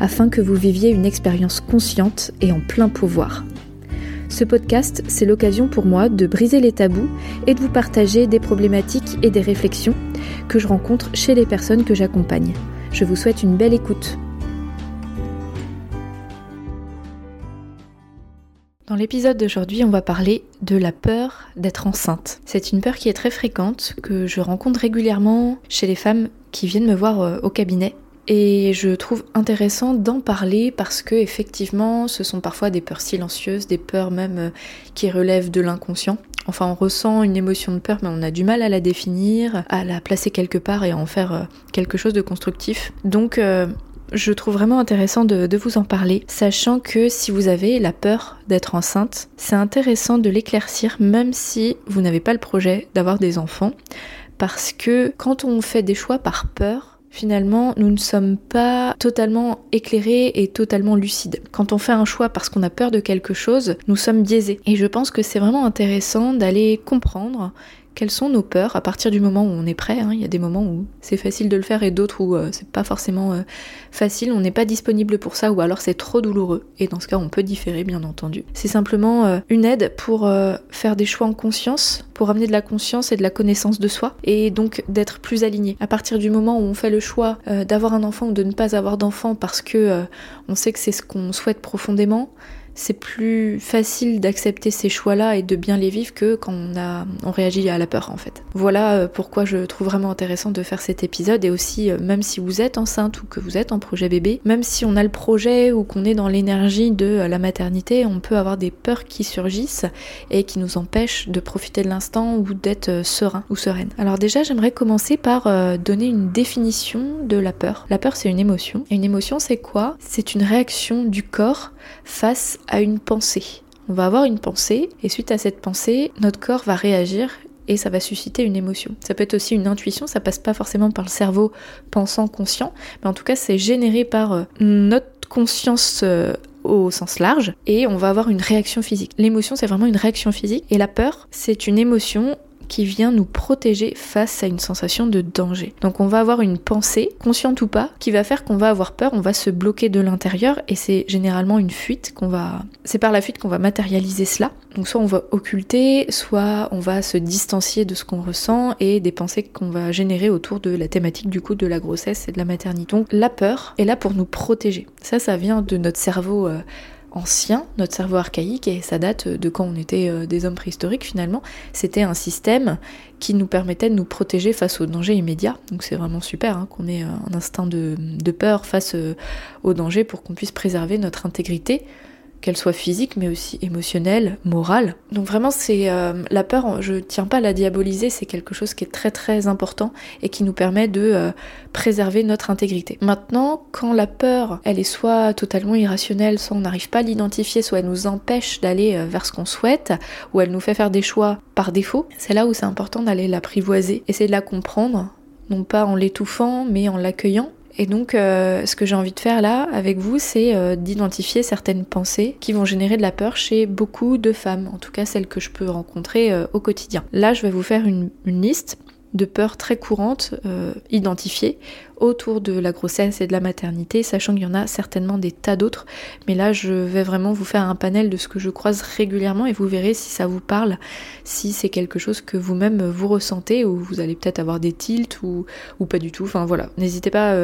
afin que vous viviez une expérience consciente et en plein pouvoir. Ce podcast, c'est l'occasion pour moi de briser les tabous et de vous partager des problématiques et des réflexions que je rencontre chez les personnes que j'accompagne. Je vous souhaite une belle écoute. Dans l'épisode d'aujourd'hui, on va parler de la peur d'être enceinte. C'est une peur qui est très fréquente, que je rencontre régulièrement chez les femmes qui viennent me voir euh, au cabinet et je trouve intéressant d'en parler parce que effectivement, ce sont parfois des peurs silencieuses, des peurs même euh, qui relèvent de l'inconscient. Enfin, on ressent une émotion de peur, mais on a du mal à la définir, à la placer quelque part et à en faire euh, quelque chose de constructif. Donc, euh, je trouve vraiment intéressant de, de, vous en parler, sachant que si vous avez la peur d'être enceinte, c'est intéressant de l'éclaircir, même si vous n'avez pas le projet d'avoir des enfants, parce que quand on fait des choix par peur, finalement, nous ne sommes pas totalement éclairés et totalement lucides. Quand on fait un choix parce qu'on a peur de quelque chose, nous sommes biaisés. Et je pense que c'est vraiment intéressant d'aller comprendre quelles sont nos peurs à partir du moment où on est prêt. Hein. Il y a des moments où c'est facile de le faire et d'autres où euh, c'est pas forcément euh, facile, on n'est pas disponible pour ça ou alors c'est trop douloureux. Et dans ce cas, on peut différer, bien entendu. C'est simplement euh, une aide pour faire des choix en conscience, pour amener de la conscience et de la connaissance de soi et donc d'être plus aligné. À partir du moment où on fait le choix d'avoir un enfant ou de ne pas avoir d'enfant parce que on sait que c'est ce qu'on souhaite profondément, c'est plus facile d'accepter ces choix-là et de bien les vivre que quand on, réagit à la peur en fait. Voilà euh, pourquoi je trouve vraiment intéressant de faire cet épisode et aussi euh, même si vous êtes enceinte ou que vous êtes en projet bébé, même si on a le projet ou qu'on est dans l'énergie de euh, la maternité, on peut avoir des peurs qui surgissent et qui nous empêchent de profiter de l'instant ou d'être serein ou sereine. Alors déjà j'aimerais commencer par donner une définition de la peur. La peur c'est une émotion. Et une émotion c'est quoi? C'est une réaction du corps face à une pensée. On va avoir une pensée et suite à cette pensée, notre corps va réagir et ça va susciter une émotion. Ça peut être aussi une intuition, ça passe pas forcément par le cerveau pensant conscient, mais en tout cas c'est généré par euh, notre conscience euh, au sens large et on va avoir une réaction physique. L'émotion c'est vraiment une réaction physique et la peur c'est une émotion qui vient nous protéger face à une sensation de danger. Donc on va avoir une pensée, consciente ou pas, qui va faire qu'on va avoir peur, on va se bloquer de l'intérieur et c'est généralement une fuite qu'on va... C'est par la fuite qu'on va matérialiser cela. Donc soit on va occulter, soit on va se distancier de ce qu'on ressent et des pensées qu'on va générer autour de la thématique du coup de la grossesse et de la maternité. Donc la peur est là pour nous protéger. Ça, ça vient de notre cerveau... Euh, ancien, notre cerveau archaïque, et ça date de quand on était euh, des hommes préhistoriques finalement. C'était un système qui nous permettait de nous protéger face aux dangers immédiats. Donc c'est vraiment super hein, qu'on ait un instinct de, de peur face euh, aux dangers pour qu'on puisse préserver notre intégrité qu'elle soit physique mais aussi émotionnelle, morale. Donc vraiment c'est euh, la peur, je tiens pas à la diaboliser, c'est quelque chose qui est très très important et qui nous permet de euh, préserver notre intégrité. Maintenant, quand la peur, elle est soit totalement irrationnelle, soit on n'arrive pas à l'identifier, soit elle nous empêche d'aller euh, vers ce qu'on souhaite, ou elle nous fait faire des choix par défaut, c'est là où c'est important d'aller l'apprivoiser, essayer de la comprendre, non pas en l'étouffant, mais en l'accueillant et donc, euh, ce que j'ai envie de faire là avec vous, c'est euh, d'identifier certaines pensées qui vont générer de la peur chez beaucoup de femmes, en tout cas celles que je peux rencontrer euh, au quotidien. Là, je vais vous faire une, liste de peurs très courantes identifiées autour de la grossesse et de la maternité, sachant qu'il y en a certainement des tas d'autres. Mais là, je vais vraiment vous faire un panel de ce que je croise régulièrement et vous verrez si ça vous parle, si c'est quelque chose que vous-même vous ressentez ou vous allez peut-être avoir des tilts ou, pas du tout. Enfin voilà, n'hésitez pas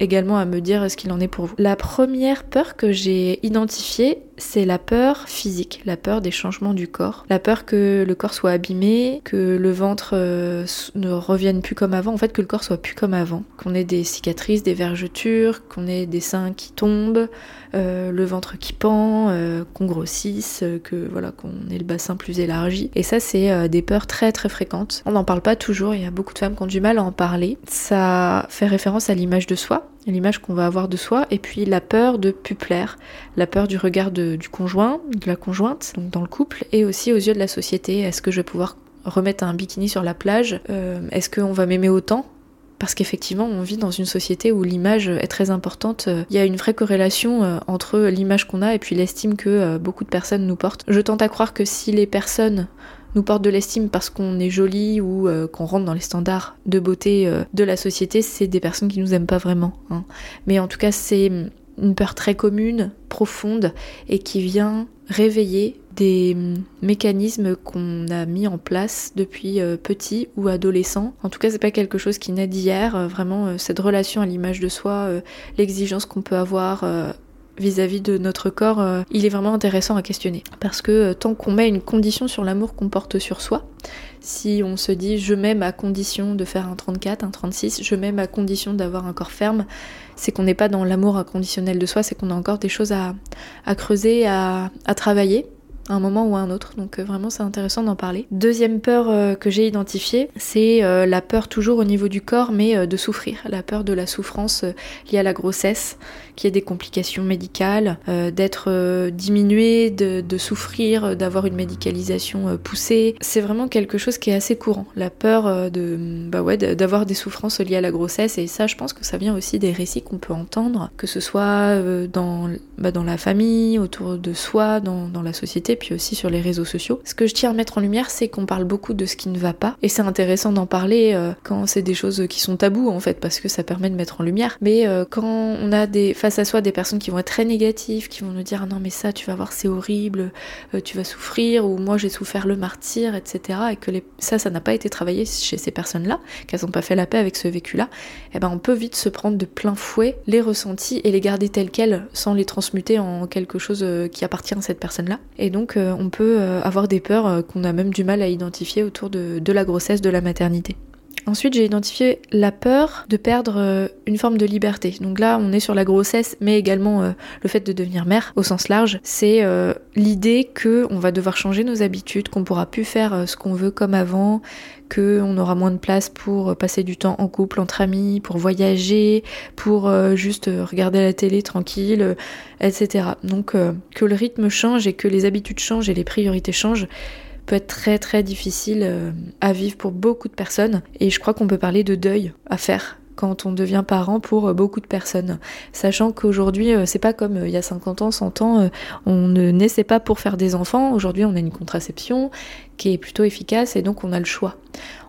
également à me dire ce qu'il en est pour vous. La première peur que j'ai identifiée, c'est la peur physique, la peur des changements du corps, la peur que le corps soit abîmé, que le ventre euh, ne revienne plus comme avant, en fait que le corps soit plus comme avant, qu'on ait des cicatrices, des vergetures, qu'on ait des seins qui tombent, euh, le ventre qui pend, euh, qu'on grossisse, que voilà, qu'on ait le bassin plus élargi. Et ça, c'est des peurs très très fréquentes. On n'en parle pas toujours, il y a beaucoup de femmes qui ont du mal à en parler. Ça fait référence à l'image de soi, l'image qu'on va avoir de soi, et puis la peur de pu plaire, la peur du regard du conjoint, de la conjointe, donc dans le couple, et aussi aux yeux de la société. Est-ce que je vais pouvoir remettre un bikini sur la plage? Euh, Est-ce qu'on va m'aimer autant? Parce qu'effectivement, on vit dans une société où l'image est très importante. Il y a une vraie corrélation euh, entre l'image qu'on a et puis l'estime que euh, beaucoup de personnes nous portent. Je tente à croire que si les personnes nous portent de l'estime parce qu'on est joli ou qu'on rentre dans les standards de beauté de la société, c'est des personnes qui nous aiment pas vraiment. Hein. Mais en tout cas, c'est une peur très commune, profonde, et qui vient réveiller des mécanismes qu'on a mis en place depuis euh, petit ou adolescent. En tout cas, c'est pas quelque chose qui naît d'hier. Euh, vraiment, euh, cette relation à l'image de soi, l'exigence qu'on peut avoir vis-à-vis de notre corps, il est vraiment intéressant à questionner. Parce que tant qu'on met une condition sur l'amour qu'on porte sur soi, si on se dit je m'aime à condition de faire un 34, un 36, je m'aime à condition d'avoir un corps ferme, c'est qu'on n'est pas dans l'amour inconditionnel de soi, c'est qu'on a encore des choses à, creuser, à travailler à un moment ou à un autre. Donc euh, vraiment c'est intéressant d'en parler. Deuxième peur euh, que j'ai identifiée, c'est euh, la peur toujours au niveau du corps mais de souffrir, la peur de la souffrance liée à la grossesse, qu'il y ait des complications médicales, d'être diminué, de, souffrir, d'avoir une médicalisation poussée. C'est vraiment quelque chose qui est assez courant, la peur de bah ouais, d'avoir des souffrances liées à la grossesse et ça je pense que ça vient aussi des récits qu'on peut entendre, que ce soit dans, bah, dans la famille, autour de soi, dans, dans la société puis aussi sur les réseaux sociaux. Ce que je tiens à mettre en lumière, c'est qu'on parle beaucoup de ce qui ne va pas, et c'est intéressant d'en parler euh, quand c'est des choses qui sont tabous en fait, parce que ça permet de mettre en lumière. Mais euh, quand on a des, face à soi des personnes qui vont être très négatives, qui vont nous dire ah non mais ça tu vas voir c'est horrible, euh, tu vas souffrir, ou moi j'ai souffert le martyr, etc. Et que les... ça, ça n'a pas été travaillé chez ces personnes-là, qu'elles n'ont pas fait la paix avec ce vécu-là, eh ben on peut vite se prendre de plein fouet les ressentis et les garder tels quels sans les transmuter en quelque chose qui appartient à cette personne-là. Et donc euh, on peut euh, avoir des peurs euh, qu'on a même du mal à identifier autour de, la grossesse, de la maternité. Ensuite, j'ai identifié la peur de perdre une forme de liberté. Donc là, on est sur la grossesse, mais également le fait de devenir mère au sens large. C'est l'idée que on va devoir changer nos habitudes, qu'on pourra plus faire ce qu'on veut comme avant, qu'on aura moins de place pour passer du temps en couple, entre amis, pour voyager, pour euh, juste regarder la télé tranquille, euh, etc. Donc euh, que le rythme change et que les habitudes changent et les priorités changent peut être très très difficile à vivre pour beaucoup de personnes et je crois qu'on peut parler de deuil à faire quand on devient parent pour beaucoup de personnes. Sachant qu'aujourd'hui, c'est pas comme il y a 50 ans, 100 ans, on ne naissait pas pour faire des enfants. Aujourd'hui, on a une contraception qui est plutôt efficace et donc on a le choix.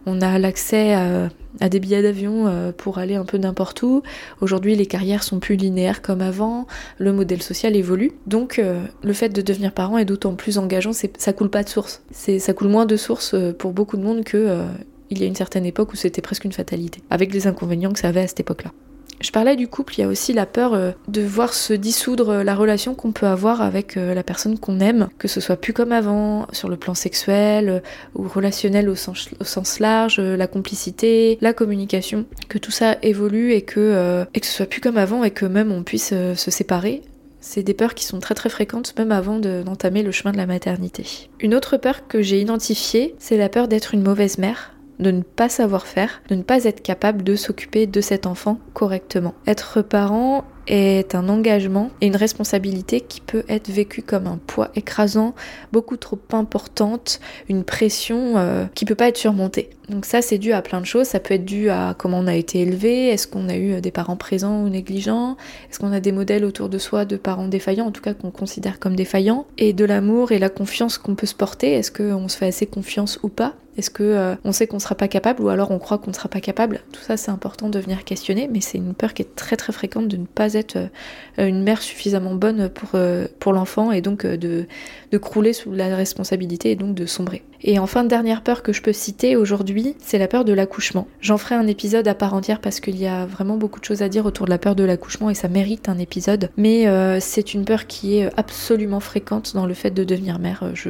On a l'accès à, des billets d'avion euh, pour aller un peu n'importe où. Aujourd'hui, les carrières sont plus linéaires comme avant, le modèle social évolue. Donc, euh, le fait de devenir parent est d'autant plus engageant, ça coule pas de source. Ça coule moins de source euh, pour beaucoup de monde que il y a une certaine époque où c'était presque une fatalité, avec les inconvénients que ça avait à cette époque-là. Je parlais du couple, il y a aussi la peur euh, de voir se dissoudre la relation qu'on peut avoir avec euh, la personne qu'on aime, que ce soit plus comme avant, sur le plan sexuel euh, ou relationnel au sens, large, la complicité, la communication, que tout ça évolue et que, et que ce soit plus comme avant et que même on puisse se séparer. C'est des peurs qui sont très très fréquentes même avant d'entamer le chemin de la maternité. Une autre peur que j'ai identifiée, c'est la peur d'être une mauvaise mère de ne pas savoir faire, de ne pas être capable de s'occuper de cet enfant correctement. Être parent est un engagement et une responsabilité qui peut être vécue comme un poids écrasant, beaucoup trop importante, une pression euh, qui peut pas être surmontée. Donc ça c'est dû à plein de choses, ça peut être dû à comment on a été élevé, est-ce qu'on a eu des parents présents ou négligents, est-ce qu'on a des modèles autour de soi de parents défaillants, en tout cas qu'on considère comme défaillants, et de l'amour et la confiance qu'on peut se porter, est-ce qu'on se fait assez confiance ou pas? Est-ce que euh, on sait qu'on sera pas capable ou alors on croit qu'on ne sera pas capable? Tout ça c'est important de venir questionner, mais c'est une peur qui est très très fréquente de ne pas être euh, une mère suffisamment bonne pour, euh, pour l'enfant et donc de, de crouler sous la responsabilité et donc de sombrer. Et enfin, dernière peur que je peux citer aujourd'hui, c'est la peur de l'accouchement. J'en ferai un épisode à part entière parce qu'il y a vraiment beaucoup de choses à dire autour de la peur de l'accouchement et ça mérite un épisode. Mais c'est une peur qui est absolument fréquente dans le fait de devenir mère. Je,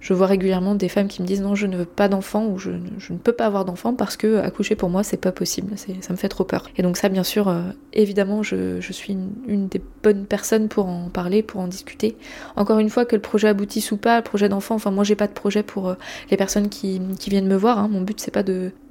je vois régulièrement des femmes qui me disent non, je ne veux pas d'enfant ou je, ne peux pas avoir d'enfant parce que accoucher pour moi c'est pas possible, ça me fait trop peur. Et donc ça, bien sûr, euh, évidemment, je, suis une, des bonnes personnes pour en parler, pour en discuter. Encore une fois, que le projet aboutisse ou pas, le projet d'enfant, enfin moi j'ai pas de projet pour euh, les personnes qui, qui viennent me voir. Hein. Mon but c'est pas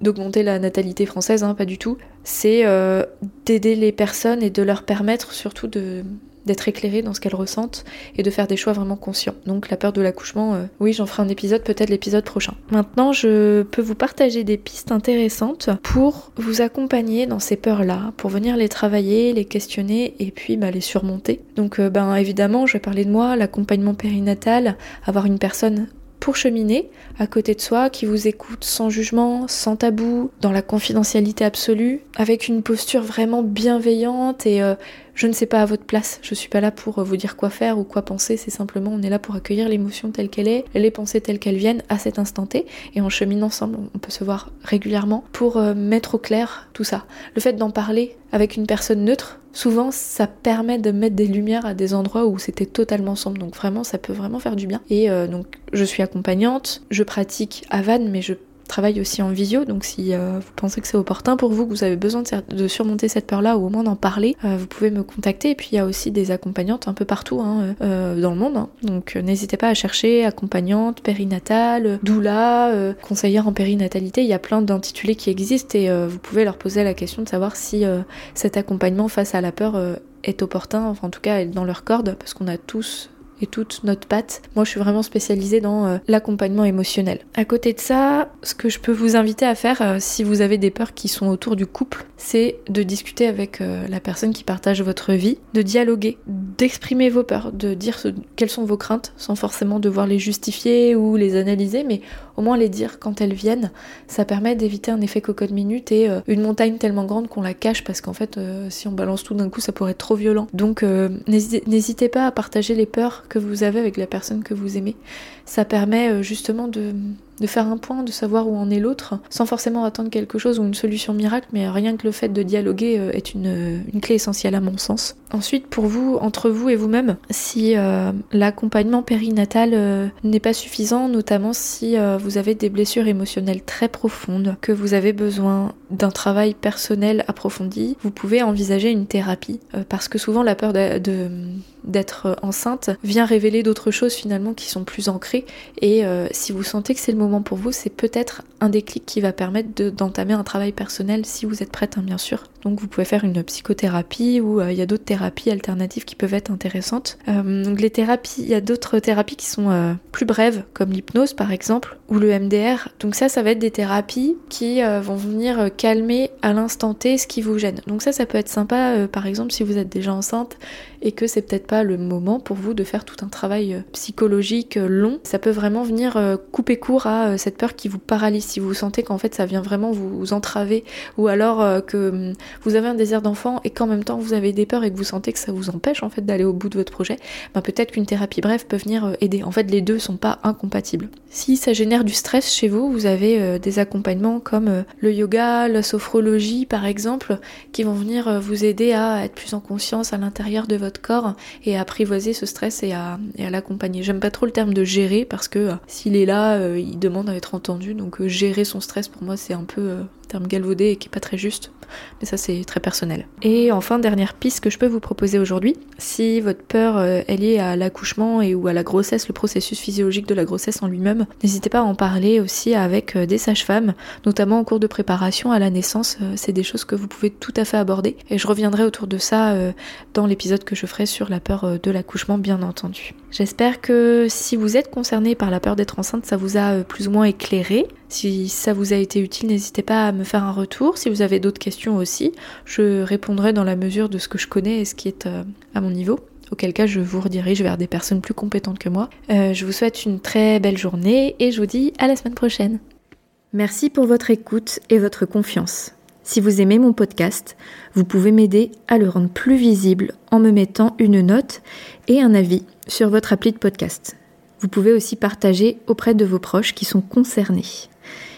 d'augmenter la natalité française, hein, pas du tout. C'est euh, d'aider les personnes et de leur permettre surtout de d'être éclairées dans ce qu'elles ressentent et de faire des choix vraiment conscients. Donc la peur de l'accouchement, euh, oui j'en ferai un épisode, peut-être l'épisode prochain. Maintenant je peux vous partager des pistes intéressantes pour vous accompagner dans ces peurs-là, pour venir les travailler, les questionner et puis bah, les surmonter. Donc euh, ben évidemment je vais parler de moi, l'accompagnement périnatal, avoir une personne pour cheminer à côté de soi, qui vous écoute sans jugement, sans tabou, dans la confidentialité absolue, avec une posture vraiment bienveillante et euh, je ne sais pas à votre place, je suis pas là pour vous dire quoi faire ou quoi penser, c'est simplement on est là pour accueillir l'émotion telle qu'elle est, les pensées telles qu'elles viennent à cet instant T et on chemine ensemble, on peut se voir régulièrement pour euh, mettre au clair tout ça. Le fait d'en parler avec une personne neutre, souvent ça permet de mettre des lumières à des endroits où c'était totalement sombre. Donc vraiment, ça peut vraiment faire du bien. Et euh, donc je suis accompagnante, je pratique à Vannes, mais je travaille aussi en visio, donc si euh, vous pensez que c'est opportun pour vous, que vous avez besoin de, surmonter cette peur-là ou au moins d'en parler, euh, vous pouvez me contacter. Et puis il y a aussi des accompagnantes un peu partout hein, euh, dans le monde, hein. donc n'hésitez pas à chercher accompagnante, périnatale, doula, conseillère en périnatalité. Il y a plein d'intitulés qui existent et vous pouvez leur poser la question de savoir si cet accompagnement face à la peur est opportun, enfin en tout cas dans leur corde, parce qu'on a tous et toute notre patte. Moi, je suis vraiment spécialisée dans euh, l'accompagnement émotionnel. À côté de ça, ce que je peux vous inviter à faire, euh, si vous avez des peurs qui sont autour du couple, c'est de discuter avec euh, la personne qui partage votre vie, de dialoguer, d'exprimer vos peurs, de dire quelles sont vos craintes, sans forcément devoir les justifier ou les analyser, mais au moins les dire quand elles viennent. Ça permet d'éviter un effet cocotte minute et une montagne tellement grande qu'on la cache parce qu'en fait, si on balance tout d'un coup, ça pourrait être trop violent. Donc, n'hésitez pas à partager les peurs que vous avez avec la personne que vous aimez. Ça permet euh, justement de, faire un point, de savoir où en est l'autre, sans forcément attendre quelque chose ou une solution miracle, mais rien que le fait de dialoguer euh, est une, une clé essentielle à mon sens. Ensuite, pour vous, entre vous et vous-même, si euh, l'accompagnement périnatal euh, n'est pas suffisant, notamment si vous avez des blessures émotionnelles très profondes, que vous avez besoin d'un travail personnel approfondi, vous pouvez envisager une thérapie, parce que souvent la peur de, d'être enceinte vient révéler d'autres choses finalement qui sont plus ancrées, et si vous sentez que c'est le moment pour vous, c'est peut-être un déclic qui va permettre d'entamer un travail personnel si vous êtes prête, hein, bien sûr. Donc vous pouvez faire une psychothérapie ou euh, il y a d'autres thérapies alternatives qui peuvent être intéressantes. Euh, donc les thérapies, il y a d'autres thérapies qui sont euh, plus brèves, comme l'hypnose par exemple, ou le MDR. Donc ça, ça va être des thérapies qui vont venir calmer à l'instant T ce qui vous gêne. Donc ça, ça peut être sympa, par exemple, si vous êtes déjà enceinte et que c'est peut-être pas le moment pour vous de faire tout un travail psychologique long. Ça peut vraiment venir couper court à cette peur qui vous paralyse. Si vous sentez qu'en fait ça vient vraiment vous entraver ou alors que hum, vous avez un désir d'enfant et qu'en même temps vous avez des peurs et que vous sentez que ça vous empêche en fait d'aller au bout de votre projet, ben peut-être qu'une thérapie brève peut venir euh, aider. En fait, les deux sont pas incompatibles. Si ça génère du stress chez vous, vous avez euh, des accompagnements comme euh, le yoga, la sophrologie par exemple, qui vont venir vous aider à être plus en conscience à l'intérieur de votre corps et apprivoiser ce stress et à, et à l'accompagner. J'aime pas trop le terme de gérer parce que s'il est là, il demande à être entendu. Donc gérer son stress pour moi c'est un peu galvaudé et qui est pas très juste, mais ça c'est très personnel. Et enfin, dernière piste que je peux vous proposer aujourd'hui, si votre peur euh, est liée à l'accouchement et ou à la grossesse, le processus physiologique de la grossesse en lui-même, n'hésitez pas à en parler aussi avec euh, des sages-femmes, notamment en cours de préparation à la naissance, euh, c'est des choses que vous pouvez tout à fait aborder et je reviendrai autour de ça dans l'épisode que je ferai sur la peur de l'accouchement bien entendu. J'espère que si vous êtes concerné par la peur d'être enceinte, ça vous a plus ou moins éclairé. Si ça vous a été utile, n'hésitez pas à me faire un retour. Si vous avez d'autres questions aussi, je répondrai dans la mesure de ce que je connais et ce qui est euh, à mon niveau. Auquel cas, je vous redirige vers des personnes plus compétentes que moi. Euh, je vous souhaite une très belle journée et je vous dis à la semaine prochaine. Merci pour votre écoute et votre confiance. Si vous aimez mon podcast, vous pouvez m'aider à le rendre plus visible en me mettant une note et un avis sur votre appli de podcast. Vous pouvez aussi partager auprès de vos proches qui sont concernés.